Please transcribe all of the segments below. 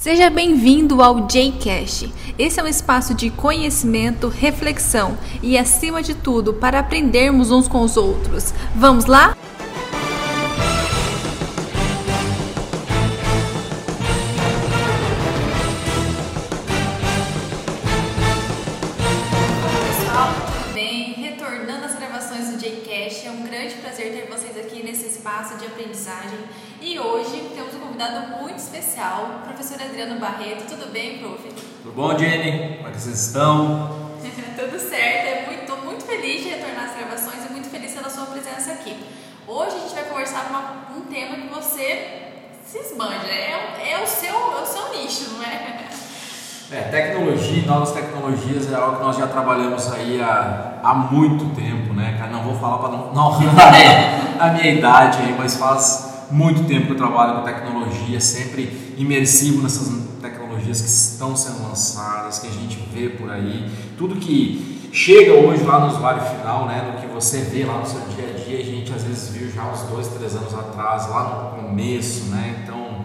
Seja bem-vindo ao JCast. Esse é um espaço de conhecimento, reflexão e, acima de tudo, para aprendermos uns com os outros. Vamos lá? Pessoal, tudo bem? Retornando às gravações do JCast, é um grande prazer ter vocês aqui nesse espaço de aprendizagem. E hoje convidado muito especial, o professor Adriano Barreto. Tudo bem, prof? Tudo bom, Jenny? Como é que vocês estão? Tudo certo. Estou muito, muito feliz de retornar às gravações e muito feliz pela sua presença aqui. Hoje a gente vai conversar uma, um tema que você se esbanja. É, é, o seu, é o seu nicho, não é? É, tecnologia novas tecnologias é algo que nós já trabalhamos aí há, há muito tempo, né, cara? Não vou falar para não, não a minha idade aí, mas faz muito tempo que eu trabalho com tecnologia, sempre imersivo nessas tecnologias que estão sendo lançadas, que a gente vê por aí, tudo que chega hoje lá no usuário final, né, no que você vê lá no seu dia a dia, a gente às vezes viu já uns dois, três anos atrás, lá no começo, né? Então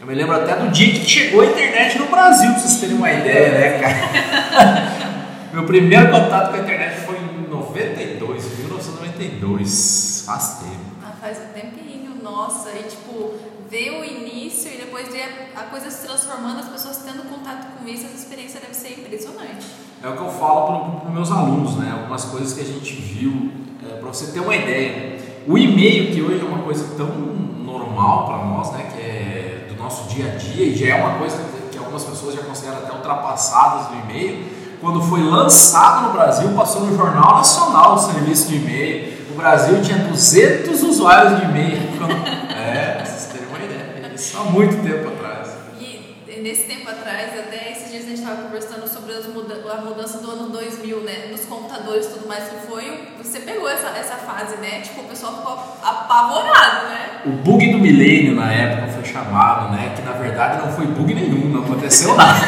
eu me lembro até do dia que chegou a internet no Brasil, pra vocês terem uma ideia, né, cara? Meu primeiro contato com a internet foi em 92, 1992. Faz tempo. Ah, faz um tempinho, nossa. E tipo, ver o início e depois ver a coisa se transformando, as pessoas tendo contato com isso, essa experiência deve ser impressionante. É o que eu falo para os meus alunos, né? Algumas coisas que a gente viu, é, para você ter uma ideia. O e-mail, que hoje é uma coisa tão normal para nós, né? Que é nosso dia a dia e já é uma coisa que algumas pessoas já consideram até ultrapassadas do e-mail. Quando foi lançado no Brasil, passou no Jornal Nacional o serviço de e-mail. O Brasil tinha 200 usuários de e-mail. É, vocês terem uma ideia. Isso há muito tempo atrás. Nesse tempo atrás, até esses dias a gente estava conversando sobre muda a mudança do ano 2000, né? Nos computadores e tudo mais que foi. Você pegou essa, essa fase, né? Tipo, o pessoal ficou apavorado, né? O bug do milênio na época foi chamado, né? Que na verdade não foi bug nenhum, não aconteceu nada.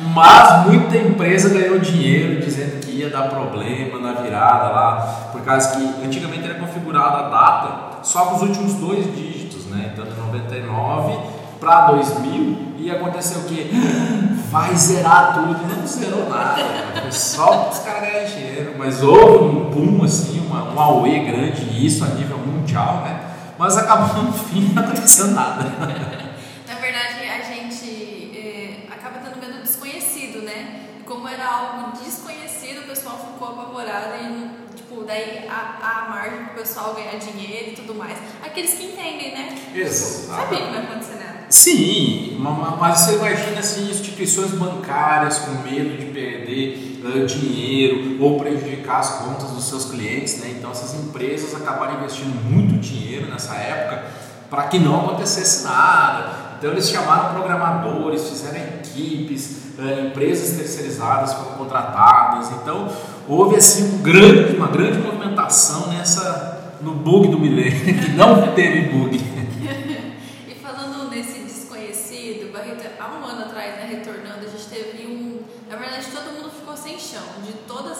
Mas muita empresa ganhou dinheiro dizendo que ia dar problema na virada lá, por causa que antigamente era configurada a data só com os últimos dois dígitos, né? Então de 99 para 2000 e aconteceu o que? Vai zerar tudo e não zerou nada. Foi só os caras ganharem dinheiro, mas houve um boom assim, uma, um auê grande, e isso a nível mundial, né? Mas acabou no fim não acontecendo nada. Na verdade, a gente é, acaba tendo medo desconhecido, né? Como era algo desconhecido, o pessoal ficou apavorado e, tipo, daí a, a margem pro pessoal ganhar dinheiro e tudo mais. Aqueles que entendem, né? Isso. Sabia que vai acontecer nada. Sim, mas você imagina assim, instituições bancárias com medo de perder uh, dinheiro ou prejudicar as contas dos seus clientes, né? Então essas empresas acabaram investindo muito dinheiro nessa época para que não acontecesse nada. Então eles chamaram programadores, fizeram equipes, uh, empresas terceirizadas foram contratadas. Então houve assim um grande, uma grande movimentação nessa no bug do milênio, que não teve bug.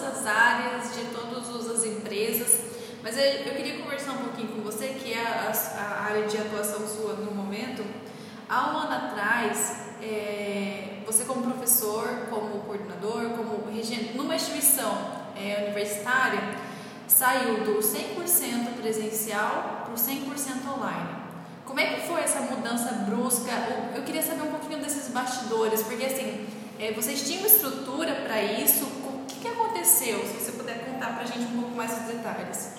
As áreas, de todas as empresas. Mas eu queria conversar um pouquinho com você, que é a, a área de atuação sua no momento. Há um ano atrás, é, você como professor, como coordenador, como regente, numa instituição é, universitária, saiu do 100% presencial para o 100% online. Como é que foi essa mudança brusca? Eu queria saber um pouquinho desses bastidores, porque assim, é, vocês tinham estrutura para isso? Aconteceu? Se você puder contar para a gente um pouco mais os detalhes.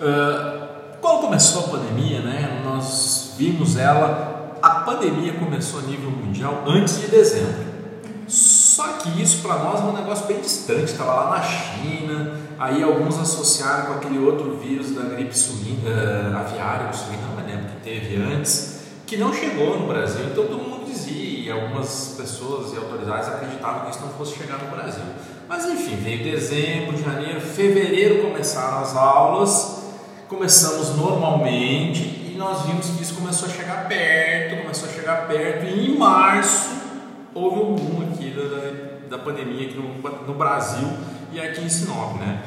Uh, quando começou a pandemia, né, nós vimos ela, a pandemia começou a nível mundial antes de dezembro. Só que isso para nós é um negócio bem distante, estava lá na China, aí alguns associaram com aquele outro vírus da gripe suína, uh, aviária, suína, não me lembro que teve antes, que não chegou no Brasil, então todo mundo dizia, e algumas pessoas e autoridades acreditavam que isso não fosse chegar no Brasil. Mas enfim, veio dezembro, janeiro, fevereiro começaram as aulas, começamos normalmente e nós vimos que isso começou a chegar perto, começou a chegar perto e em março houve um boom aqui da, da pandemia aqui no, no Brasil e aqui em Sinop, né?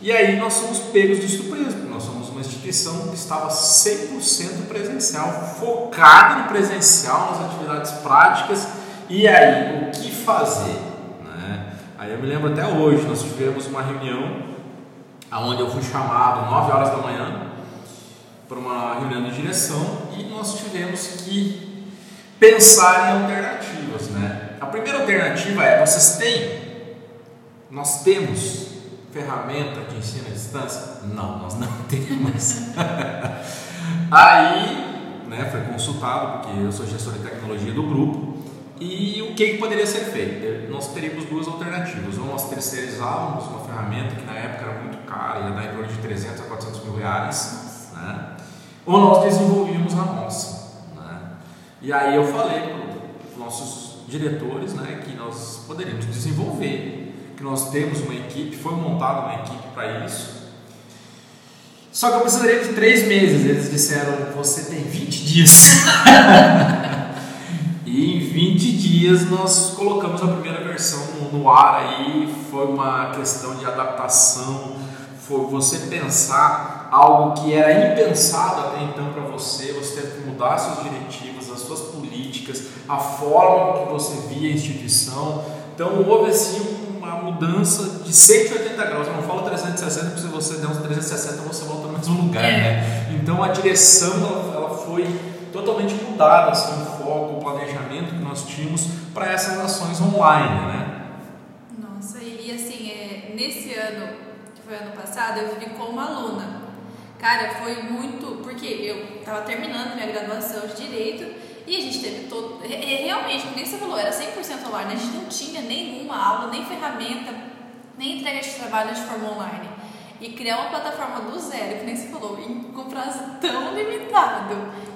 E aí nós somos pegos de surpresa, porque nós somos uma instituição que estava 100% presencial, focada no presencial, nas atividades práticas. E aí, o que fazer? Aí eu me lembro até hoje, nós tivemos uma reunião onde eu fui chamado 9 horas da manhã para uma reunião de direção e nós tivemos que pensar em alternativas. Né? A primeira alternativa é: vocês têm, nós temos ferramenta de ensino à distância? Não, nós não temos. Aí, né, foi consultado, porque eu sou gestor de tecnologia do grupo, e o que, que poderia ser feito? Nós teríamos duas alternativas. Ou nós terceirizávamos uma ferramenta que na época era muito cara, ia dar em torno de 300 a 400 mil reais, né? ou nós desenvolvíamos a nossa. Né? E aí eu falei para os nossos diretores né, que nós poderíamos desenvolver que nós temos uma equipe, foi montada uma equipe para isso. Só que eu precisaria de três meses. Eles disseram: você tem 20 dias. e em 20 dias nós colocamos a primeira versão no ar aí. Foi uma questão de adaptação, foi você pensar algo que era impensado até então para você. Você teve que mudar seus diretivos, as suas políticas, a forma que você via a instituição. Então houve assim uma mudança de 180 graus. Eu não falo 360 porque se você der uns 360 você volta no mesmo lugar, é. né? Então a direção ela, ela foi totalmente mudada, assim, planejamento que nós tínhamos para essas ações online, né? Nossa, e, assim, é, nesse ano, que foi ano passado, eu vivi como aluna. Cara, foi muito. Porque eu estava terminando minha graduação de Direito e a gente teve todo. Realmente, como você falou, era 100% online. A gente não tinha nenhuma aula, nem ferramenta, nem entrega de trabalho de forma online. E criar uma plataforma do zero, que nem você falou, com prazo tão limitado.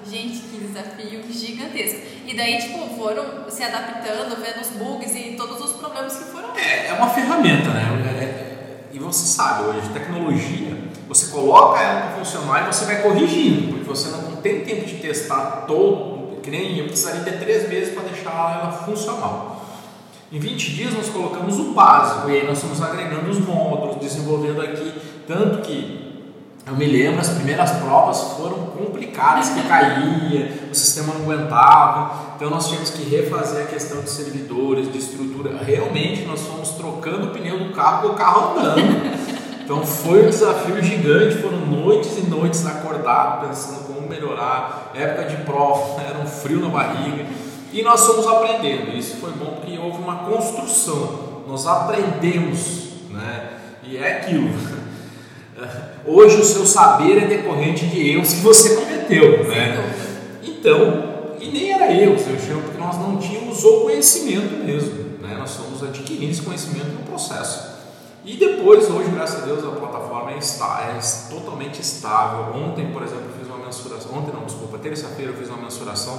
Gente, que desafio gigantesco. E daí, tipo, foram se adaptando, vendo os bugs e todos os problemas que foram. É, é uma ferramenta, né? É, é, e você sabe, hoje, tecnologia, você coloca ela para funcionar e você vai corrigindo, porque você não tem tempo de testar todo que nem eu precisaria ter três meses para deixar ela funcional. Em 20 dias nós colocamos o básico e aí nós estamos agregando os módulos, desenvolvendo aqui, tanto que eu me lembro, as primeiras provas foram complicadas, que caía, o sistema não aguentava, então nós tínhamos que refazer a questão de servidores, de estrutura. Realmente nós fomos trocando o pneu do carro com o carro andando. Então foi um desafio gigante, foram noites e noites acordado pensando como melhorar, época de prova, era um frio na barriga. E nós fomos aprendendo, isso foi bom porque houve uma construção, nós aprendemos, né? E é aquilo. Hoje o seu saber é decorrente de erros que você cometeu, né? Então, e nem era erros, eu chamo porque nós não tínhamos o conhecimento mesmo, né? Nós fomos adquirindo esse conhecimento no processo. E depois, hoje, graças a Deus, a plataforma é, está, é totalmente estável. Ontem, por exemplo, eu fiz uma mensuração, ontem não, desculpa, terça-feira eu fiz uma mensuração,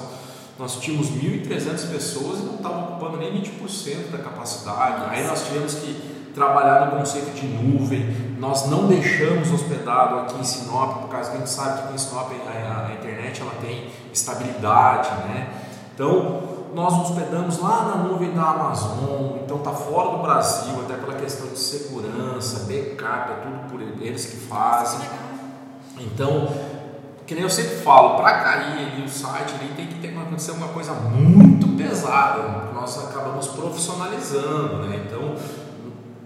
nós tínhamos 1.300 pessoas e não estava ocupando nem 20% da capacidade. Aí nós tivemos que trabalhar no conceito de nuvem, nós não deixamos hospedado aqui em Sinop, por causa que a gente sabe que aqui em Sinop a, a internet ela tem estabilidade, né? Então, nós hospedamos lá na nuvem da Amazon, então está fora do Brasil, até pela questão de segurança, backup, é tudo por eles que fazem. Então, que nem eu sempre falo, para cair ali o site ali tem que ter acontecer uma coisa muito pesada, nós acabamos profissionalizando, né? Então,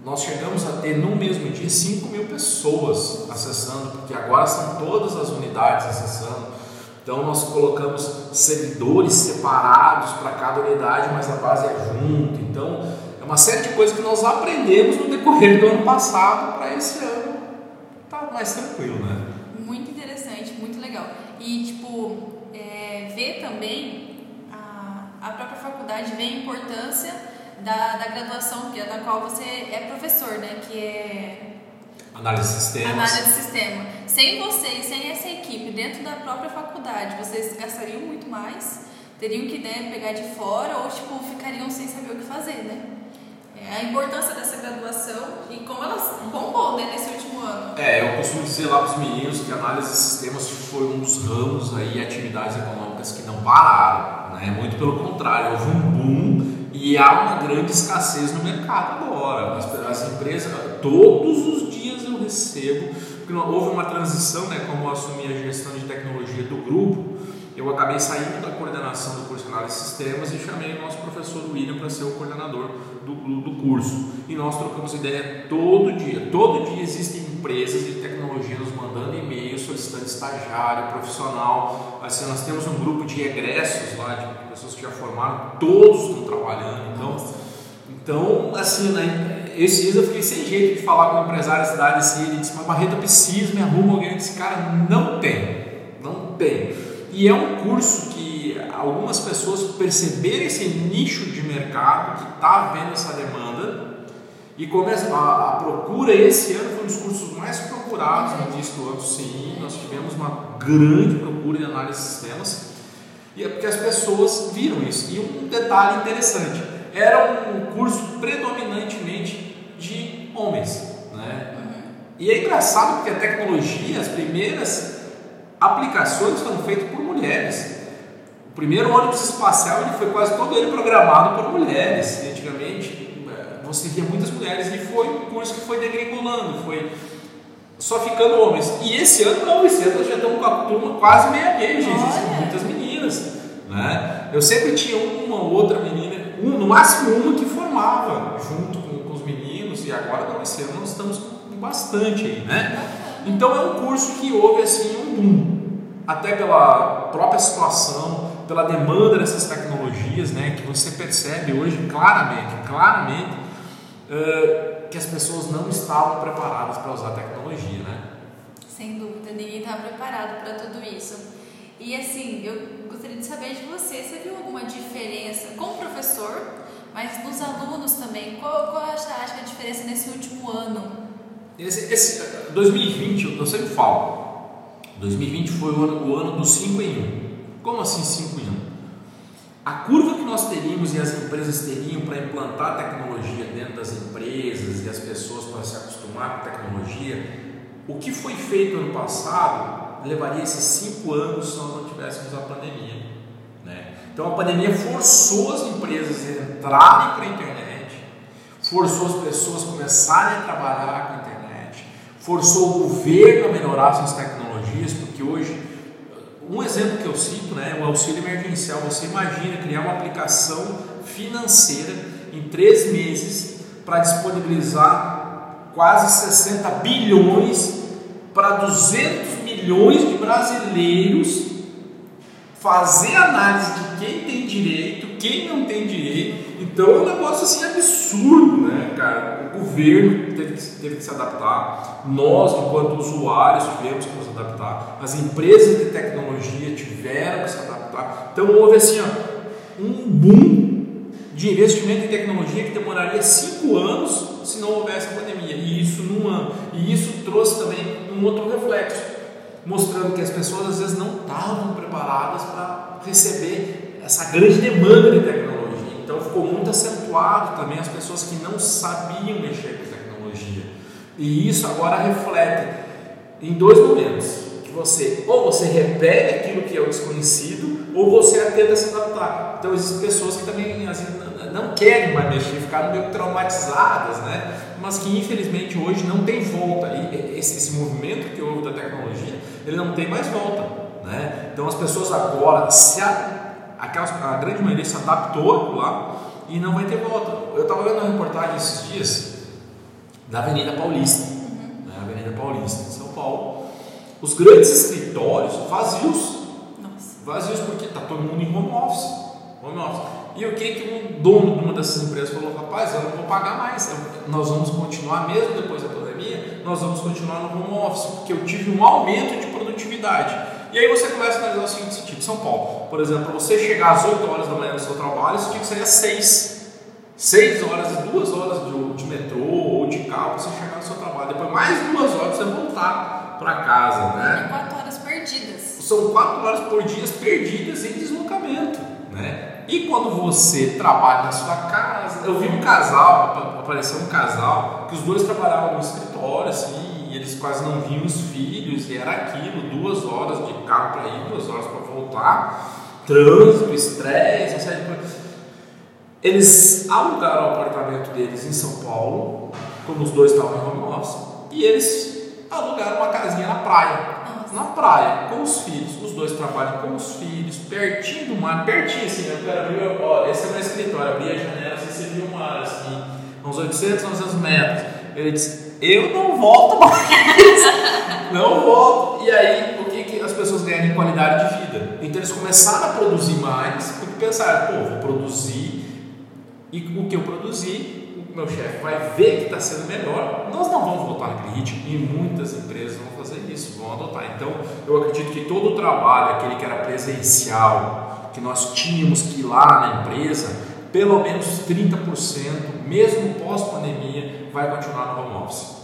nós chegamos a ter no mesmo dia 5 mil pessoas acessando, porque agora são todas as unidades acessando. Então nós colocamos servidores separados para cada unidade, mas a base é junto. Então é uma série de coisas que nós aprendemos no decorrer do ano passado para esse ano tá mais tranquilo, né? Muito interessante, muito legal. E tipo, é, ver também a, a própria faculdade, ver a importância da, da graduação, que é da qual você é professor, né? Que é Análise de sistemas. Análise de sistema. Sem vocês, sem essa equipe dentro da própria faculdade, vocês gastariam muito mais, teriam que né, pegar de fora ou tipo, ficariam sem saber o que fazer, né? É a importância dessa graduação e como ela bombou né, nesse último ano. É, eu costumo dizer lá para os meninos que a análise de sistemas foi um dos ramos aí, atividades econômicas que não pararam, né? Muito pelo contrário, houve um boom e há uma grande escassez no mercado agora. As, as empresas, todos os dias eu recebo, porque houve uma transição, né, como eu assumi a gestão de tecnologia do grupo, eu acabei saindo da coordenação do curso de análise de sistemas e chamei o nosso professor William para ser o coordenador do, do curso. E nós trocamos ideia todo dia. Todo dia existem empresas de tecnologia nos mandando e-mails, solicitando estagiário, profissional. Assim, nós temos um grupo de egressos lá, de pessoas que já formaram, todos estão trabalhando. Então, então assim, né, esse dia eu fiquei sem jeito de falar com o empresário da cidade assim, ele disse, mas Barreto, eu preciso, me arruma alguém. Eu disse, cara, não tem, não tem. E é um curso que algumas pessoas perceberam esse nicho de mercado que está havendo essa demanda e começa a, a, procura esse ano foi um dos cursos mais procurados no início do ano, sim. Nós tivemos uma grande procura de análise de sistemas e é porque as pessoas viram isso. E um detalhe interessante, era um curso predominantemente de homens, né? E é engraçado porque a tecnologia, as primeiras aplicações foram feitas por mulheres. O primeiro ônibus espacial ele foi quase todo ele programado por mulheres. E antigamente é, você via muitas mulheres e foi um curso que foi degringolando, foi só ficando homens. E esse ano não, esse ano nós já estamos com a turma quase meia meia, gente. Muitas meninas. Né? Eu sempre tinha uma ou outra menina, um, no máximo uma que formava junto com, com os meninos, e agora não, esse ano nós estamos com bastante aí, né? Então é um curso que houve assim um boom, até pela própria situação, pela demanda dessas tecnologias, né, que você percebe hoje claramente, claramente uh, que as pessoas não estavam preparadas para usar a tecnologia, né? Sem dúvida, ninguém estava preparado para tudo isso. E assim, eu gostaria de saber de você, você viu alguma diferença com o professor, mas nos alunos também? Qual, qual você acha que é a diferença nesse último ano esse, esse, 2020, eu sempre falo, 2020 foi o ano, o ano do 5 em 1. Como assim 5 em 1? A curva que nós teríamos e as empresas teriam para implantar tecnologia dentro das empresas e as pessoas para se acostumar com tecnologia, o que foi feito ano passado levaria esses 5 anos se nós não tivéssemos a pandemia. Né? Então a pandemia forçou as empresas a entrarem para a internet, forçou as pessoas a começarem a trabalhar com a internet forçou o governo a melhorar suas tecnologias, porque hoje, um exemplo que eu cito né, é o auxílio emergencial. Você imagina criar uma aplicação financeira em três meses para disponibilizar quase 60 bilhões para 200 milhões de brasileiros fazer análise de quem tem direito, quem não tem direito. Então é um negócio assim absurdo, né, cara? O governo teve que, teve que se adaptar, nós, enquanto usuários, tivemos que nos adaptar, as empresas de tecnologia tiveram que se adaptar. Então houve assim, ó, um boom de investimento em tecnologia que demoraria cinco anos se não houvesse a pandemia. E isso num ano. E isso trouxe também um outro reflexo mostrando que as pessoas às vezes não estavam preparadas para receber essa grande demanda de tecnologia. Então ficou muito acentuado também as pessoas que não sabiam mexer com tecnologia. E isso agora reflete em dois momentos. Que você ou você repele aquilo que é o desconhecido, ou você tenta se adaptar. Então existem pessoas que também assim, não querem mais mexer, ficaram meio traumatizadas, né? mas que infelizmente hoje não tem volta. E esse, esse movimento que houve da tecnologia, ele não tem mais volta. Né? Então as pessoas agora, se aquelas, a grande maioria se adaptou lá e não vai ter volta. Eu estava vendo uma reportagem esses dias da Avenida Paulista, uhum. né? Avenida Paulista, em São Paulo. Os grandes escritórios vazios. Nossa. Vazios porque está todo mundo em home office. Home office. E o que, que o dono de uma dessas empresas falou? Rapaz, eu não vou pagar mais, nós vamos continuar mesmo depois da pandemia, nós vamos continuar no home office, porque eu tive um aumento de produtividade. E aí você começa a analisar o seguinte sentido: São Paulo, por exemplo, você chegar às 8 horas da manhã no seu trabalho, você tinha que às 6. 6 horas e 2 horas de, de metrô ou de carro para você chegar no seu trabalho. Depois mais 2 horas para você voltar para casa. Né? 4 horas perdidas. São 4 horas por dia perdidas em deslocamento. Né? E quando você trabalha na sua casa, eu vi um casal, apareceu um casal, que os dois trabalhavam no escritório, assim, e eles quase não viam os filhos, e era aquilo, duas horas de carro para ir, duas horas para voltar, trânsito, estresse, uma série de coisas. Eles alugaram o apartamento deles em São Paulo, quando os dois estavam em home office, E eles alugaram uma casinha na praia. Na praia, com os filhos. Os dois trabalham com os filhos, pertinho do mar, pertinho assim. Eu quero abrir, ó, esse é meu escritório, abri a janela, você viu o mar assim, uns 800, 900 metros. Ele disse: Eu não volto mais, não volto. E aí, o que, que as pessoas ganham em qualidade de vida? Então eles começaram a produzir mais, porque pensaram: pô, vou produzir, e o que eu produzi o meu chefe vai ver que está sendo melhor, nós não vamos voltar naquele ritmo e muitas empresas vão fazer isso, vão adotar. Então, eu acredito que todo o trabalho, aquele que era presencial, que nós tínhamos que ir lá na empresa, pelo menos 30%, mesmo pós-pandemia, vai continuar no home office.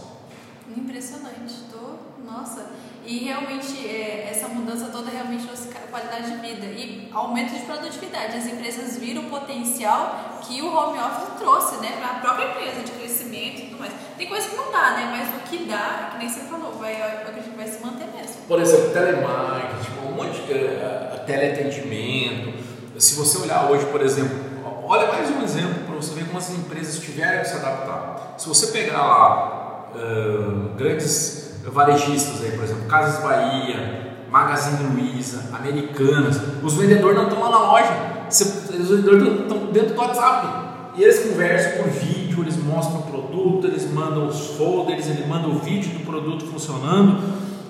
Impressionante, tô, nossa. E realmente é, essa mudança toda realmente trouxe qualidade de vida e aumento de produtividade. As empresas viram o potencial que o home office trouxe, né, para a própria empresa de crescimento e tudo mais. Tem coisa que não dá, né, mas o que dá, que nem você falou, vai, eu acredito que vai se manter mesmo. Por exemplo, telemarketing, um monte de uh, teleatendimento. Se você olhar hoje, por exemplo, olha mais um exemplo para você ver como as empresas tiveram que se adaptar. Se você pegar lá uh, grandes varejistas aí, por exemplo, Casas Bahia, Magazine Luiza, Americanas, os vendedores não estão lá na loja, os vendedores estão dentro do WhatsApp. E eles conversam por vídeo, eles mostram o produto, eles mandam os folders, eles mandam o vídeo do produto funcionando,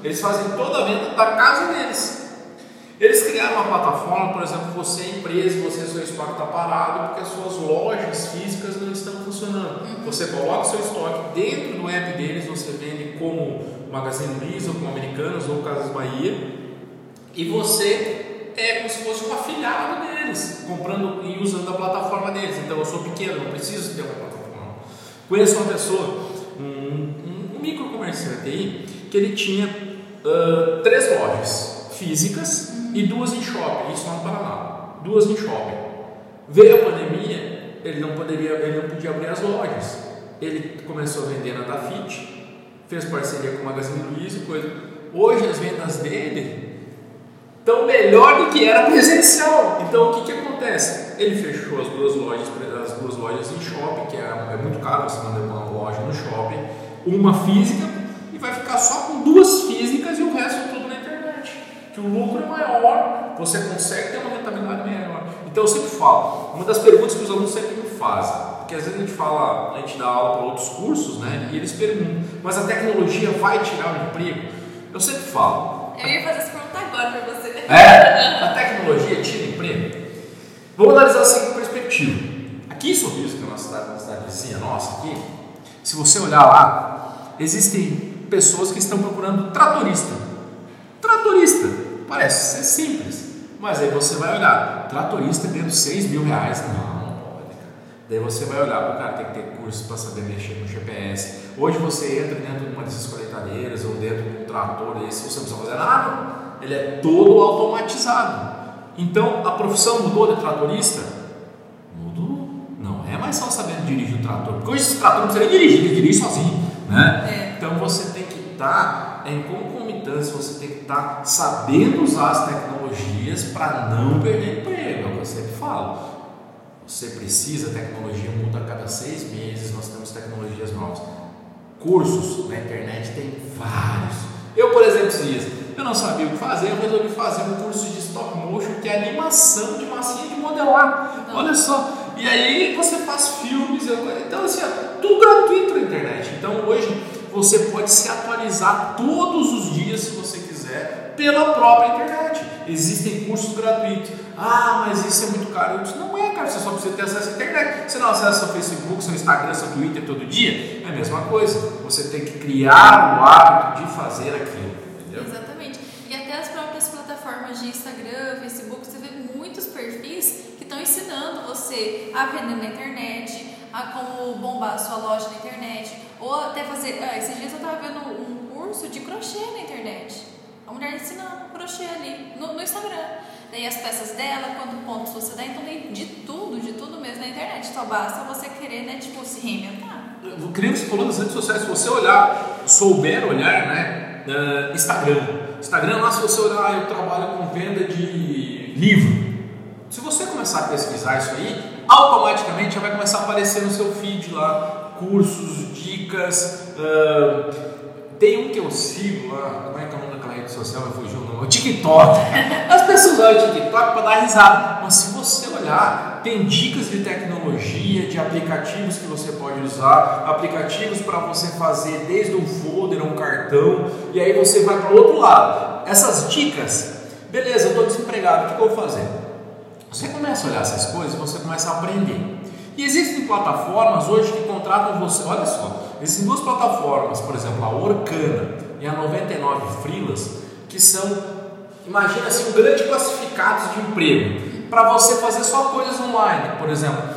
eles fazem toda a venda da casa deles. Eles criaram uma plataforma, por exemplo, você é empresa, você seu estoque está parado porque as suas lojas físicas não estão funcionando. Uhum. Você coloca seu estoque dentro do app deles, você vende como Magazine Luiza, ou como Americanas, ou Casas Bahia, e você é como se fosse um afiliado deles, comprando e usando a plataforma deles. Então eu sou pequeno, não preciso ter uma plataforma. Conheço uma pessoa, um, um, um micro comerciante aí, que ele tinha uh, três lojas físicas e duas em shopping, isso lá no Paraná, duas em shopping. Veio a pandemia, ele não poderia, ele não podia abrir as lojas. Ele começou a vender na Dafit, fez parceria com o Magazine Luiza e coisa. Hoje as vendas dele estão melhor do que era presencial. Então o que, que acontece? Ele fechou as duas lojas, as duas lojas em shopping, que é, é muito caro você manter uma loja no shopping, uma física e vai ficar só com duas físicas e o resto que o lucro é maior, você consegue ter uma rentabilidade maior. Então eu sempre falo, uma das perguntas que os alunos sempre me fazem, porque às vezes a gente fala, a gente dá aula para outros cursos, né? E eles perguntam, mas a tecnologia vai tirar o emprego? Eu sempre falo. Eu ia fazer essa pergunta agora para você. É? A tecnologia tira emprego? Vamos analisar a seguinte perspectiva. Aqui em Sorriso, que é uma cidade, uma cidadezinha nossa aqui, se você olhar lá, existem pessoas que estão procurando tratorista. Tratorista. Parece ser simples, mas aí você vai olhar, tratorista ganhando 6 mil reais, não, não pode. Daí você vai olhar, o cara tem que ter curso para saber mexer no GPS. Hoje você entra dentro de uma dessas colheitadeiras ou dentro de um trator esse, você não precisa fazer nada, ele é todo automatizado. Então a profissão mudou de tratorista? Mudou. Não é mais só saber dirigir o trator, porque hoje esse trator não precisa nem dirigir, ele dirige sozinho. Né? É. Então você tem que estar em concomitância, você tem que estar sabendo usar as tecnologias para não perder emprego, é o que eu sempre falo. Você precisa, a tecnologia muda a cada seis meses, nós temos tecnologias novas. Cursos na internet tem vários. Eu, por exemplo, dias, eu não sabia o que fazer, eu resolvi fazer um curso de stop motion, que é animação de massinha de modelar. Olha só. E aí você faz filmes, então assim, tudo gratuito na internet. Então hoje você pode se atualizar todos os dias, se você quiser, pela própria internet. Existem cursos gratuitos. Ah, mas isso é muito caro. Eu disse, não é, cara, você só precisa ter acesso à internet. Você não acessa seu Facebook, seu Instagram, seu Twitter todo dia? É a mesma coisa. Você tem que criar o hábito de fazer aquilo. Entendeu? Exatamente. E até as próprias plataformas de Instagram, Facebook, você vê muitos perfis que estão ensinando você a vender na internet, a como bombar a sua loja na internet, ou até fazer. Ah, esses dias eu estava vendo um curso de crochê na internet. A mulher ensinando crochê ali no, no Instagram. Daí as peças dela, quantos pontos você dá, então tem de tudo, de tudo mesmo na internet. Só basta você querer, né, tipo, se reinventar. O que você falou nas redes sociais, se você olhar, souber olhar, né, uh, Instagram. Instagram lá, se você olhar, ah, eu trabalho com venda de livro. Se você começar a pesquisar isso aí, automaticamente já vai começar a aparecer no seu feed lá cursos, dicas. Uh, tem um que eu sigo lá, como é que é o nome daquela rede social? Me fugiu o nome. O TikTok. As pessoas usam o TikTok para dar risada. Mas se você olhar, tem dicas de tecnologia, de aplicativos que você pode usar, aplicativos para você fazer desde um folder, um cartão, e aí você vai para o outro lado. Essas dicas, beleza, eu estou desempregado, o que eu vou fazer? Você começa a olhar essas coisas você começa a aprender. E existem plataformas hoje que contratam você, olha só, existem duas plataformas, por exemplo, a Orkana e a 99 Freelas, que são, imagina assim, um grande classificados de emprego, para você fazer só coisas online, por exemplo.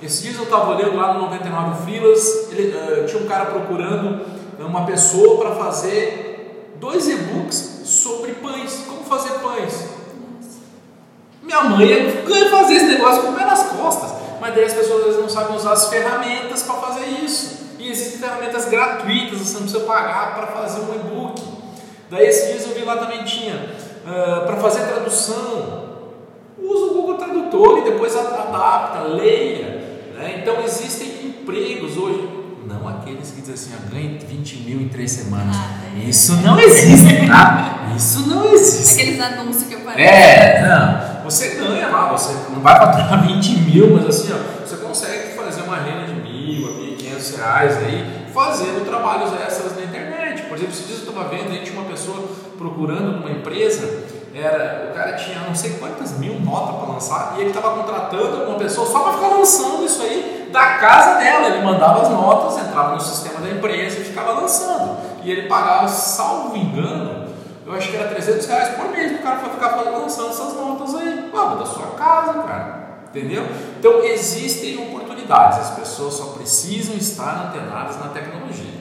Esses dias eu estava olhando lá no 99 Freelas, ele, uh, tinha um cara procurando uma pessoa para fazer dois e-books sobre pães, como fazer pães. Minha mãe ia fazer esse negócio com o pé nas costas mas daí as pessoas às vezes não sabem usar as ferramentas para fazer isso. E existem ferramentas gratuitas, você não precisa pagar para fazer um e-book. Daí esses dias eu vi lá também tinha uh, para fazer tradução. Usa o Google Tradutor e depois adapta, leia. Né? Então existem empregos hoje, não aqueles que dizem assim, ah, ganhe 20 mil em três semanas. Ah, é. Isso não existe, tá? Isso não existe. Aqueles anúncios que aparecem. É, não. Você ganha lá, você não vai faturar 20 mil, mas assim, ó, você consegue fazer uma renda de mil a mil quinhentos reais aí, fazendo trabalhos extras na internet. Por exemplo, esses dias eu estava vendo, aí tinha uma pessoa procurando numa empresa, era, o cara tinha não sei quantas mil notas para lançar, e ele estava contratando uma pessoa só para ficar lançando isso aí da casa dela. Ele mandava as notas, entrava no sistema da empresa e ficava lançando. E ele pagava, salvo engano, eu acho que era 300 reais por mês para o cara ficar lançando essas notas aí. Pô, da sua casa, cara. Entendeu? Então existem oportunidades, as pessoas só precisam estar antenadas na tecnologia.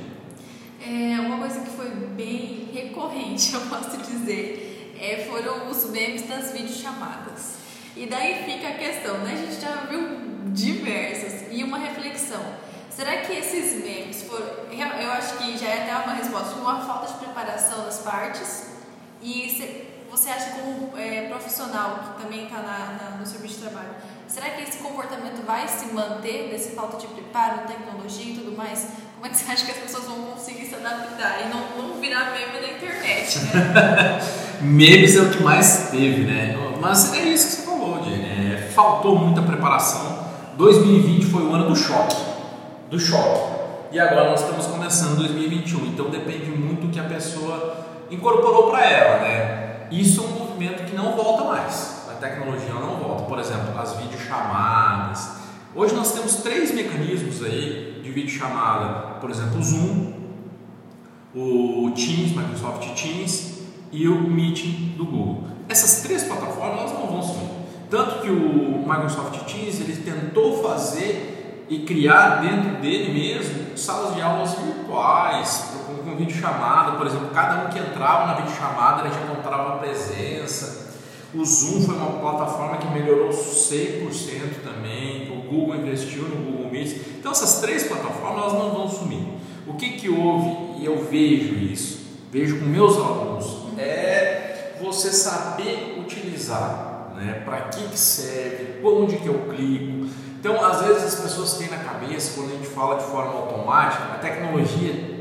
É, uma coisa que foi bem recorrente, eu posso dizer, é, foram os memes das videochamadas. E daí fica a questão, né? A gente já viu diversas e uma reflexão. Será que esses memes foram. Eu acho que já é até uma resposta, uma falta de preparação das partes e você acha como é, profissional que também está no serviço de trabalho, será que esse comportamento vai se manter desse falta de preparo, tecnologia e tudo mais? Como é que você acha que as pessoas vão conseguir se adaptar e não, não virar meme na internet, né? Memes é o que mais teve, né? Mas é isso que você falou, Jenny. É, faltou muita preparação. 2020 foi o ano do choque. Do choque. E agora nós estamos começando 2021. Então depende muito do que a pessoa incorporou para ela, né? Isso é um movimento que não volta mais. A tecnologia não volta. Por exemplo, as videochamadas. Hoje nós temos três mecanismos aí de videochamada. Por exemplo, o Zoom, o Teams, Microsoft Teams e o Meeting do Google. Essas três plataformas não vão sumir. Tanto que o Microsoft Teams ele tentou fazer e criar dentro dele mesmo salas de aulas virtuais com videochamada, por exemplo, cada um que entrava na videochamada ele já encontrava presença. O Zoom foi uma plataforma que melhorou 100% também. O Google investiu no Google Meet. Então essas três plataformas elas não vão sumir. O que que houve e eu vejo isso, vejo com meus alunos, é você saber utilizar, né? Para que que serve, onde que eu clico. Então às vezes as pessoas têm na cabeça quando a gente fala de forma automática, a tecnologia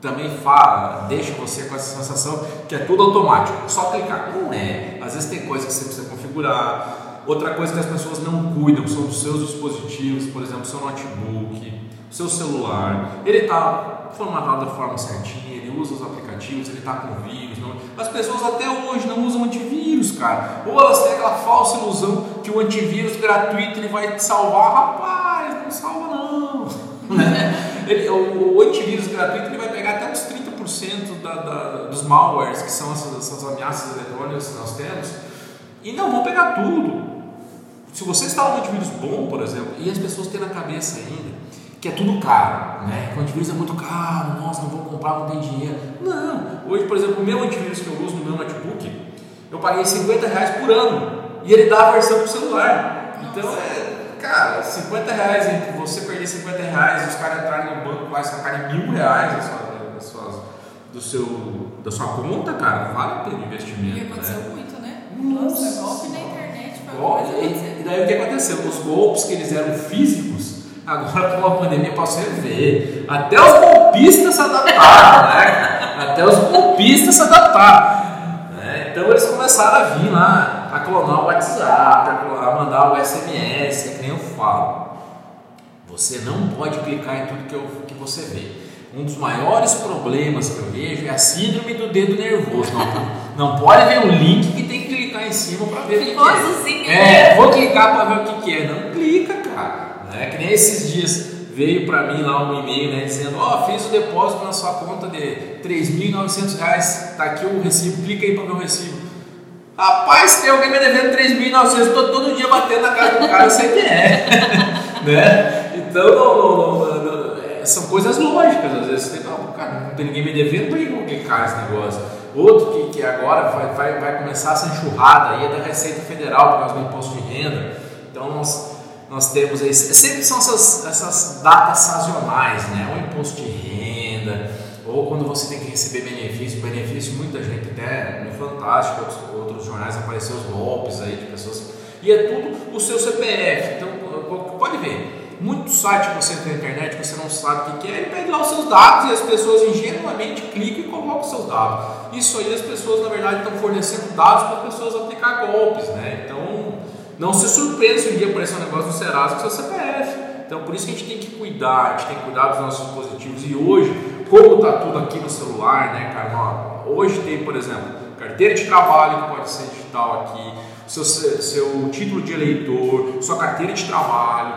também fala, deixa você com essa sensação que é tudo automático, só clicar. Não é. Às vezes tem coisas que você precisa configurar. Outra coisa que as pessoas não cuidam são os seus dispositivos, por exemplo, seu notebook, seu celular. Ele está formatado da forma certinha, ele usa os aplicativos, ele está com vírus. Não... As pessoas até hoje não usam antivírus, cara. Ou elas têm aquela falsa ilusão que o antivírus gratuito ele vai te salvar. Rapaz, não salva não. Ele, o, o, antivírus gratuito ele vai pegar até uns 30% da, da, dos malwares, que são essas, essas ameaças eletrônicas que nós temos, e não vão pegar tudo. Se você instala um antivírus bom, por exemplo, e as pessoas têm na cabeça ainda que é tudo caro, né? Que o antivírus é muito caro, nossa, não vou comprar, não tem dinheiro. Não, hoje, por exemplo, o meu antivírus que eu uso no meu notebook, eu paguei 50 reais por ano e ele dá a versão para o celular. Então é cara, 50 reais entre você perder 50 reais e os caras entrarem no banco lá e sacarem mil reais da sua, da sua, do seu, da sua conta, cara, vale a pena investimento. E aconteceu né? muito, né? Nossa, golpe na internet foi golpe, e, e daí o que aconteceu? Os golpes que eles eram físicos Agora com a pandemia para você ver, até os golpistas se adaptaram, né? Até os golpistas se adaptaram. Né? Então eles começaram a vir lá, a clonar o WhatsApp, a mandar o SMS, é que nem eu falo. Você não pode clicar em tudo que, eu, que você vê um dos maiores problemas que eu vejo é a síndrome do dedo nervoso. Não, não pode ver um link que tem que clicar em cima para ver o que, é. É, vou clicar para ver o que, que é. Não clica, cara. Né? Que nem esses dias veio para mim lá um e-mail né, dizendo: Ó, oh, fiz o depósito na sua conta de R$ 3.900, tá aqui o recibo, clica aí para ver o recibo. Rapaz, tem alguém me devendo 3.900, estou todo dia batendo na casa do cara, eu sei quem é. né? Então, não, não, não, são coisas lógicas, às vezes você tem, não, cara, não tem ninguém me devendo, por que vou clicar esse negócio? Outro que, que agora vai, vai, vai começar essa enxurrada aí é da Receita Federal por causa do imposto de renda. Então nós, nós temos aí, sempre são essas, essas datas sazonais, né? O imposto de renda, ou quando você tem que receber benefício, benefício, muita gente até no Fantástico, outros, outros jornais apareceu os golpes aí de pessoas, e é tudo o seu CPF. Então pode ver, muito site que você entra na internet que você não sabe o que é, ele pega lá os seus dados e as pessoas ingenuamente clicam e colocam os seus dados. Isso aí as pessoas na verdade estão fornecendo dados para as pessoas aplicar golpes, né? Então não se surpreenda se um dia aparecer um negócio no Serasa com seu CPF. Então por isso que a gente tem que cuidar, a gente tem que cuidar dos nossos dispositivos e hoje, como está tudo aqui no celular, né, cara? Hoje tem, por exemplo, carteira de trabalho que pode ser digital aqui, seu, seu título de eleitor, sua carteira de trabalho,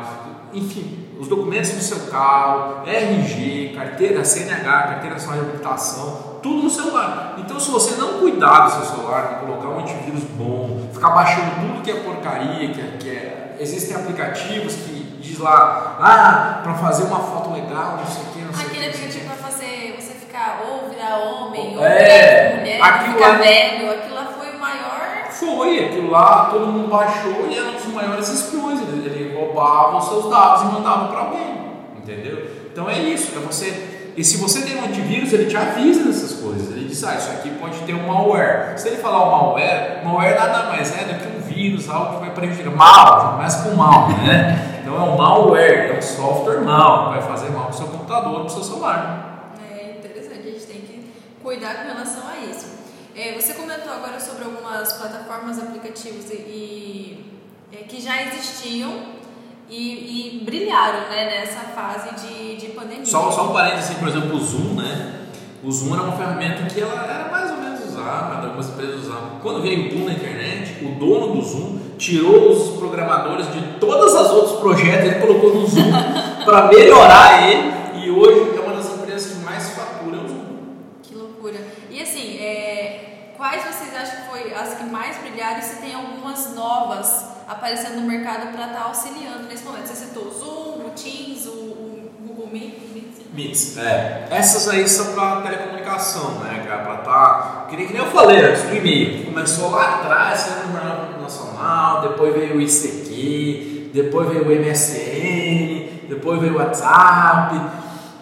enfim, os documentos do seu carro, RG, carteira CNH, carteira nacional de habilitação, tudo no celular. Então, se você não cuidar do seu celular, colocar um antivírus bom, ficar baixando tudo que é porcaria, que é, que é existem aplicativos que diz lá, ah, para fazer uma foto legal, não sei o que, não sei fazer você ficar ou virar homem, ou é, virar mulher, ficar lá, velho, aquilo lá foi o maior. Foi, aquilo lá todo mundo baixou e era um dos maiores espiões. Ele, roubava os seus dados e mandava para alguém, entendeu? Então é isso, é você. E se você tem um antivírus, ele te avisa dessas coisas. Ele diz, ah, isso aqui pode ter um malware. Se ele falar o malware, malware nada mais é do que um vírus, algo que vai prejudicar. Mal, já começa com mal, né? Então é um malware, é um software mal, vai fazer mal para o seu computador, para o seu celular. Cuidar com relação a isso. É, você comentou agora sobre algumas plataformas, aplicativos e, e é, que já existiam e, e brilharam né, nessa fase de, de pandemia. Só, só um parênteses, assim, por exemplo, o Zoom, né? O Zoom era uma ferramenta que ela era mais ou menos usada, algumas empresas usavam. Quando veio o boom na internet, o dono do Zoom tirou os programadores de todos os outros projetos e colocou no Zoom para melhorar ele e hoje é uma das empresas que mais fatura o Zoom. Que loucura. E assim, é, quais vocês acham que foi as se tem algumas novas aparecendo no mercado para estar tá auxiliando nesse momento. Você citou o Zoom, o Teams, o, o Google Meet. Meets, é. Essas aí são para telecomunicação, né? Para tá. Que nem, que nem eu falei o e-mail. Começou lá atrás, saiu no Jornal Nacional, depois veio o ICQ, depois veio o MSN, depois veio o WhatsApp.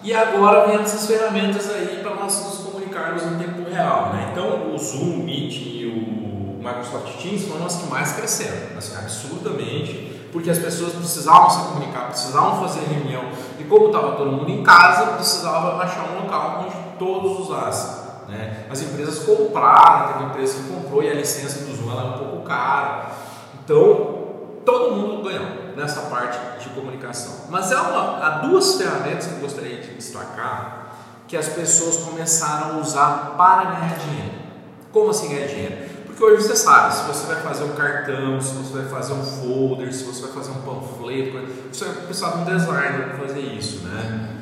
E agora vem essas ferramentas aí para nós nos comunicarmos em tempo real, né? Então o Zoom, o Meet e o Microsoft Teams foram as que mais cresceram, assim, absurdamente, porque as pessoas precisavam se comunicar, precisavam fazer reunião, e como estava todo mundo em casa, precisava achar um local onde todos usassem. Né? As empresas compraram, teve empresa que comprou e a licença do Zoom era um pouco cara. Então, todo mundo ganhou nessa parte de comunicação. Mas há, uma, há duas ferramentas que eu gostaria de destacar que as pessoas começaram a usar para ganhar dinheiro. Como assim ganhar dinheiro? Porque hoje você sabe, se você vai fazer um cartão, se você vai fazer um folder, se você vai fazer um panfleto, você vai precisar de um designer para fazer isso, né?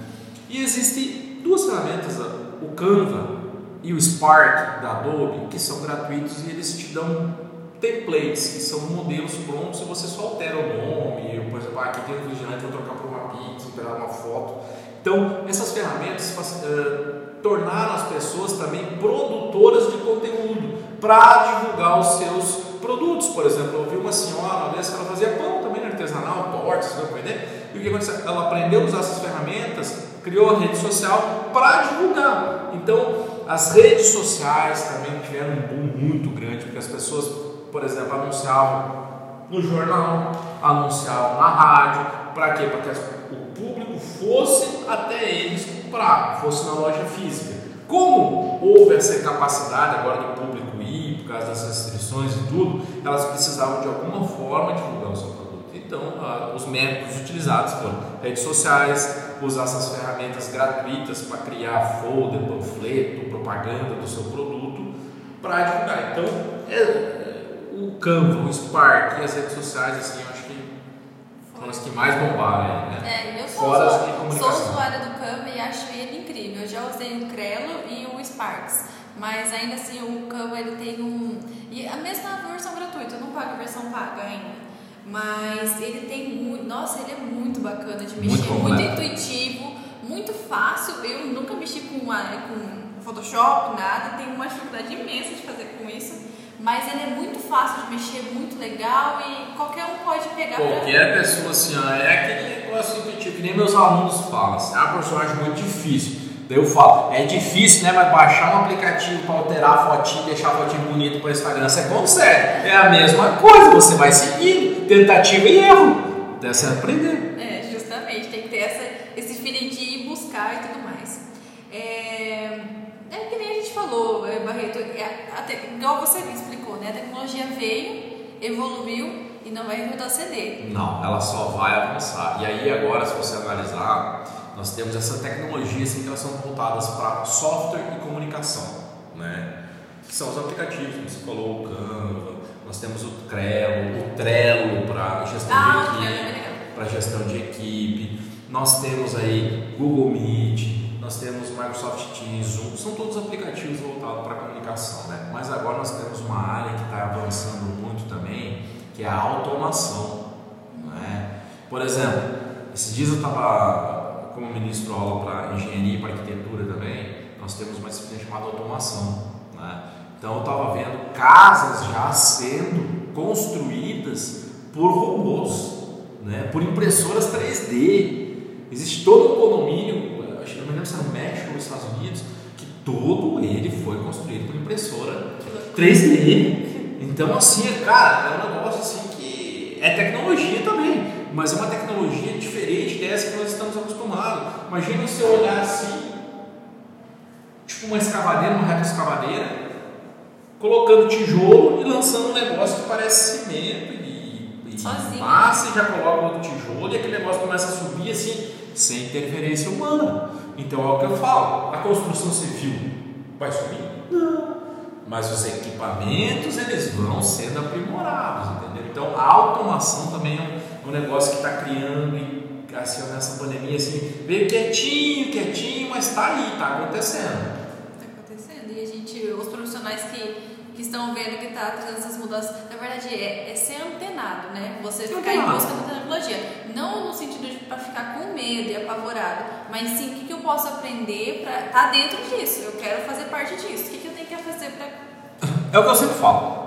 E existem duas ferramentas, o Canva e o Spark da Adobe, que são gratuitos e eles te dão templates, que são modelos prontos e você só altera o nome, por exemplo, ah, aqui tem um vigilante, vou trocar por uma pizza, pegar uma foto. Então, essas ferramentas uh, tornaram as pessoas também produtoras de conteúdo para divulgar os seus produtos. Por exemplo, eu vi uma senhora uma vez que ela fazia pão também artesanal, tortas, você vai aprender? E o que aconteceu? Ela aprendeu a usar essas ferramentas, criou a rede social para divulgar. Então, as redes sociais também tiveram um boom muito grande, porque as pessoas, por exemplo, anunciavam no jornal, anunciavam na rádio, para quê? Para que o público fosse até eles comprar, fosse na loja física. Como houve essa capacidade agora do público ir, por causa das restrições e tudo, elas precisavam de alguma forma divulgar o seu produto. Então, os métodos utilizados foram redes sociais, usar essas ferramentas gratuitas para criar folder, panfleto, propaganda do seu produto para divulgar. Então, é, o Canva, o Spark e as redes sociais, assim, foram as que mais bombaram. Né? É, eu sou, Fora sou usuária do Canva e acho ele incrível. Eu já usei o Trello e o Sparks. Mas ainda assim o Canva ele tem um. E a mesma versão gratuita, eu não pago a versão paga ainda. Mas ele tem muito. Nossa, ele é muito bacana de mexer, muito, muito né? intuitivo, muito fácil. Eu nunca mexi com, uma, com Photoshop, nada, tenho uma dificuldade imensa de fazer com isso. Mas ele é muito fácil de mexer, muito legal e qualquer um pode pegar. Qualquer pra... pessoa assim, ó, é aquele negócio intuitivo que nem meus alunos falam. Assim, é uma personagem muito difícil. Daí eu falo, é difícil, né? Mas baixar um aplicativo para alterar a fotinha, deixar a fotinha bonita para o Instagram, você consegue. É a mesma coisa, você vai seguindo, tentativa e erro. Até você aprender. É, justamente, tem que ter essa, esse feeling de ir buscar e tudo mais. É, é que nem a gente falou, é, Barreto, é, até, igual você me explicou, né? A tecnologia veio, evoluiu e não vai retroceder. Não, ela só vai avançar. E aí agora, se você analisar nós temos essa tecnologia assim, que elas são voltadas para software e comunicação, né? que são os aplicativos, como você falou, o Canva, nós temos o Trello, o Trello para gestão ah, de equipe, para gestão de equipe, nós temos aí Google Meet, nós temos Microsoft Teams, Zoom, são todos aplicativos voltados para comunicação, né? Mas agora nós temos uma área que está avançando muito também, que é a automação, né? Por exemplo, esses dias eu estava como ministro aula para engenharia e para arquitetura também, nós temos uma disciplina chamada automação. Né? Então eu estava vendo casas já sendo construídas por robôs, né? por impressoras 3D. Existe todo um condomínio, não me lembro se era México ou nos Estados Unidos, que todo ele foi construído por impressora 3D. Então assim, cara, é um negócio assim que é tecnologia também mas é uma tecnologia diferente dessa que nós estamos acostumados. Imagina você olhar assim, tipo uma escavadeira, uma reta escavadeira, colocando tijolo e lançando um negócio que parece cimento e, e massa e já coloca outro tijolo e aquele negócio começa a subir assim, sem interferência humana. Então é o que eu falo, a construção civil vai subir? Não. Mas os equipamentos eles vão sendo aprimorados, entendeu? Então a automação também é um um negócio que está criando e assim, nessa pandemia assim, veio quietinho, quietinho, mas está aí, está acontecendo. Está acontecendo. E a gente, os profissionais que, que estão vendo que está trazendo essas mudanças, na verdade é, é ser antenado, né? Você ficar em busca da tecnologia. Não no sentido de para ficar com medo e apavorado, mas sim o que, que eu posso aprender para estar tá dentro disso. Eu quero fazer parte disso. O que, que eu tenho que fazer para. É o que eu sempre falo.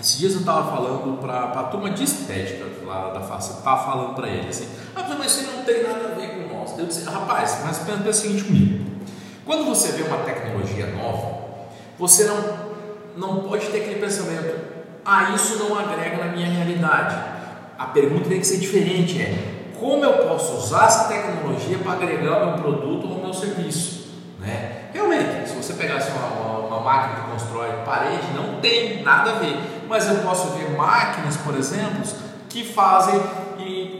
Esses dias eu estava falando para a turma de estética lá da face, estava falando para ele assim, ah, mas isso não tem nada a ver com nós. Eu disse, rapaz, mas pensa o seguinte comigo, quando você vê uma tecnologia nova, você não, não pode ter aquele pensamento, ah, isso não agrega na minha realidade. A pergunta tem que ser diferente, é como eu posso usar essa tecnologia para agregar o meu produto ou o meu serviço? Né? Realmente, se você pegasse uma, uma, uma máquina que constrói parede, não tem nada a ver mas eu posso ver máquinas, por exemplo, que fazem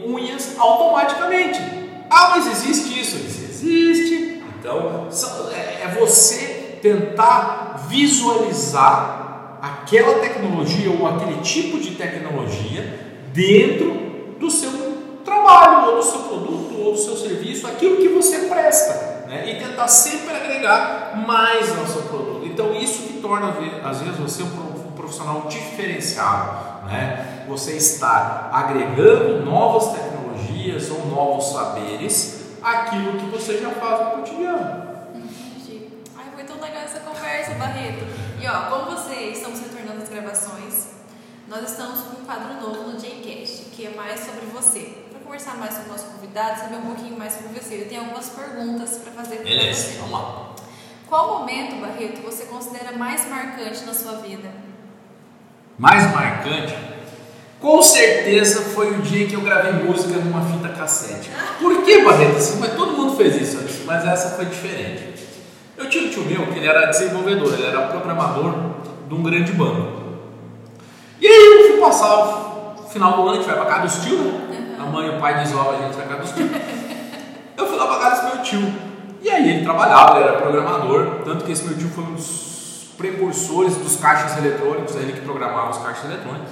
unhas automaticamente. Ah, mas existe isso? Isso existe. Então, é, é você tentar visualizar aquela tecnologia ou aquele tipo de tecnologia dentro do seu trabalho, ou do seu produto, ou do seu serviço, aquilo que você presta, né? e tentar sempre agregar mais ao seu produto. Então, isso que torna, às vezes, você um profissional diferenciado, né? Você está agregando novas tecnologias ou novos saberes àquilo que você já faz no cotidiano. Entendi. Ai, foi tão legal essa conversa, Barreto. E ó, como vocês estão gravações, nós estamos com um quadro novo no JCast, que é mais sobre você. Para conversar mais com o nosso convidado, saber um pouquinho mais sobre você, eu tenho algumas perguntas para fazer para você. vamos lá. Qual momento, Barreto, você considera mais marcante na sua vida? mais marcante, Com certeza foi o dia que eu gravei música numa fita cassete. Por que, Barreto? Assim, mas todo mundo fez isso antes, mas essa foi diferente. Eu tinha um tio meu que ele era desenvolvedor, ele era programador de um grande banco. E aí eu fui passar o final do ano, a gente vai pra casa dos tios, né? A mãe e o pai desovam a gente pra casa dos tios. Eu fui lá pra casa do meu tio. E aí ele trabalhava, ele era programador, tanto que esse meu tio foi um dos precursores dos caixas eletrônicos, ele que programava os caixas eletrônicos.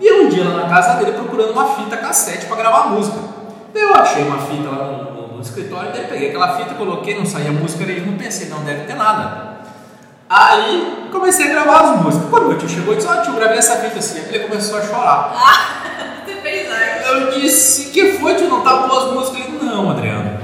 E eu um dia lá na casa dele procurando uma fita cassete para gravar música. Eu achei uma fita lá no, no, no escritório, daí peguei aquela fita, coloquei, não saía música e não pensei, não deve ter nada. Aí comecei a gravar as músicas. Quando meu tio chegou e disse, ó oh, tio, gravei essa fita assim, ele começou a chorar. Ah, você fez arte. Eu disse, que foi, tio, não tá boas músicas? Ele, não, Adriano,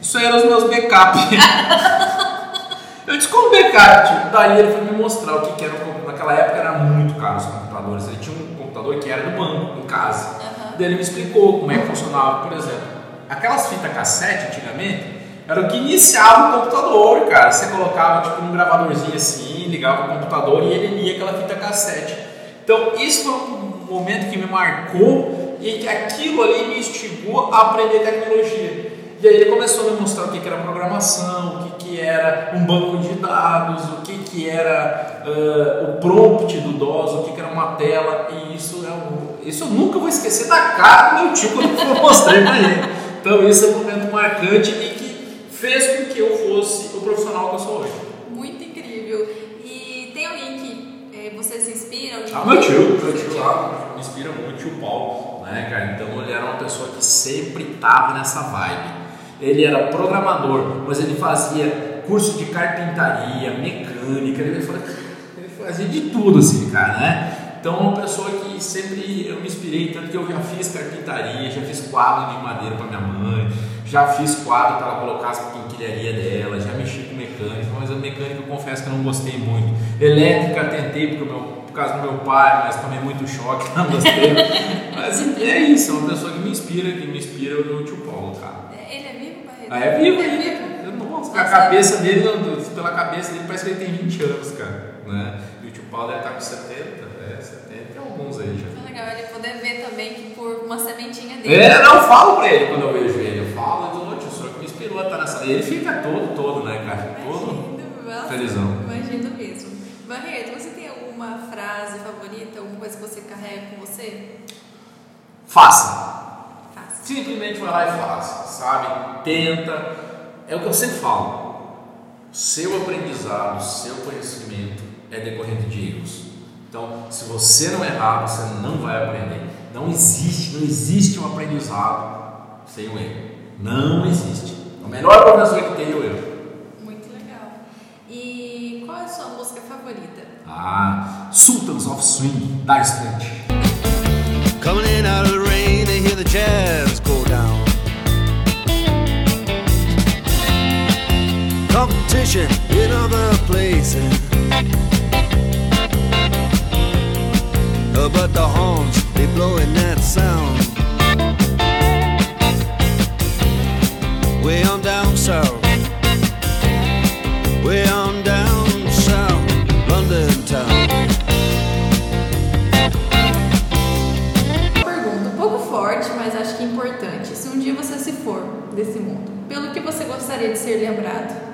isso aí eram os meus backup. eu disse, como backup, tio? Daí ele foi me mostrar o que, que era o computador. Naquela época era muito caro os computadores, ele tinha um computador que era do banco, em casa. Uhum. Daí ele me explicou como é que funcionava, por exemplo. Aquelas fitas cassete antigamente era o que iniciava o computador, cara. Você colocava tipo um gravadorzinho assim, ligava o computador e ele lia aquela fita cassete. Então isso foi um momento que me marcou e que aquilo ali me instigou a aprender tecnologia. E aí ele começou a me mostrar o que, era programação, o que, que era um banco de dados, o que, que era uh, o prompt do DOS, o que, que era uma tela, e isso é um, isso eu nunca vou esquecer da cara do meu tio quando eu mostrei para ele. Então isso é um momento marcante e que fez com que eu fosse o profissional que eu sou hoje. Muito incrível. E tem alguém que é, você se inspira? Ah, meu tio, meu tio lá me inspira muito, tio Paulo, né, cara? Então ele era uma pessoa que sempre estava nessa vibe ele era programador, mas ele fazia curso de carpintaria, mecânica, ele fazia, ele fazia de tudo assim, cara, né? Então, uma pessoa que sempre eu me inspirei, tanto que eu já fiz carpintaria, já fiz quadro de madeira para minha mãe, já fiz quadro para ela colocar as quinquilharia dela, já mexi com mecânica, mas a mecânica eu confesso que eu não gostei muito. Elétrica tentei porque meu, por causa do meu pai, mas tomei muito choque, não gostei. mas é isso, é uma pessoa que me inspira, que me inspira é o meu tio Paulo, cara. Ah, é vivo ainda. Nossa, a cabeça dele, pela cabeça dele, parece que ele tem 20 anos, cara. Né? E o tio Paulo deve estar com 70, é, 70 e alguns aí já. É legal ele poder ver também que por uma sementinha dele. É, não, eu falo pra ele quando eu vejo ele. Eu falo, eu digo, tio, senhor que me inspirou a estar nessa. Ele fica todo, todo, né, cara? Todo felizão. Imagino mesmo. Barreto, você tem alguma frase favorita, alguma coisa que você carrega com você? Faça. Simplesmente vai lá e faz, sabe? Tenta. É o que eu sempre falo. Seu aprendizado, seu conhecimento é decorrente de erros. Então, se você não errar, você não vai aprender. Não existe, não existe um aprendizado sem o erro. Não existe. O melhor professor que tem é o erro. Muito legal. E qual é a sua música favorita? Ah, Sultans of Swing, da Strange. Coming in out of the rain, they hear the jazz go down. Competition in other places. But the horns, they blowing that sound. Way on down south. Way on down south. London town. desse mundo? Pelo que você gostaria de ser lembrado?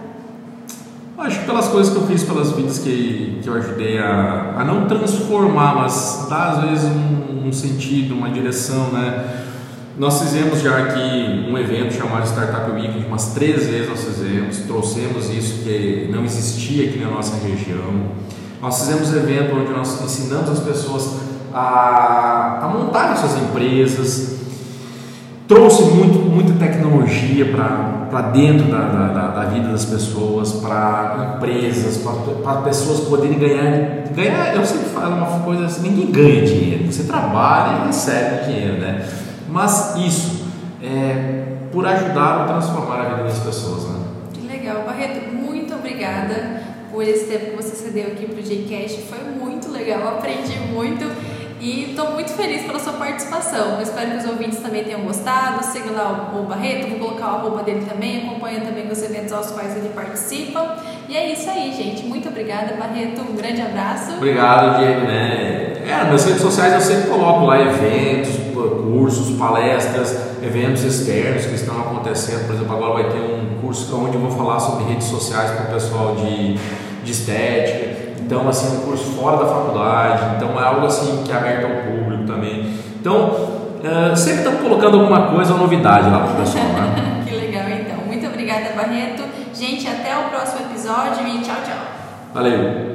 Acho que pelas coisas que eu fiz, pelas vidas que, que eu ajudei a, a não transformar, mas dar às vezes um, um sentido, uma direção, né? Nós fizemos já aqui um evento chamado Startup Week, umas três vezes nós fizemos, trouxemos isso que não existia aqui na nossa região. Nós fizemos evento onde nós ensinamos as pessoas a, a montarem suas empresas, trouxe muito, muita tecnologia para dentro da, da, da, vida das pessoas, para empresas, para pessoas poderem ganhar. ganhar Eu sempre falo uma coisa assim: ninguém ganha dinheiro, você trabalha e recebe dinheiro, né? Mas isso é por ajudar a transformar a vida das pessoas. Né? Que legal, Barreto, muito obrigada por esse tempo que você cedeu aqui para o Jcast, foi muito legal, aprendi muito. E estou muito feliz pela sua participação. Eu espero que os ouvintes também tenham gostado. Siga lá o, Barreto, vou colocar o arroba dele também. Acompanha também os eventos aos quais ele participa. E é isso aí, gente. Muito obrigada, Barreto. Um grande abraço. Obrigado, Diego. Né? É, nas redes sociais eu sempre coloco lá eventos, cursos, palestras, eventos externos que estão acontecendo. Por exemplo, agora vai ter um curso onde eu vou falar sobre redes sociais para o pessoal de, de estética. Então, assim, um curso fora da faculdade. Então, é algo assim que é aberto ao público também. Então, uh, sempre estamos colocando alguma coisa, novidade lá para o pessoal. Né? que legal, então. Muito obrigada, Barreto. Gente, até o próximo episódio e tchau, tchau. Valeu.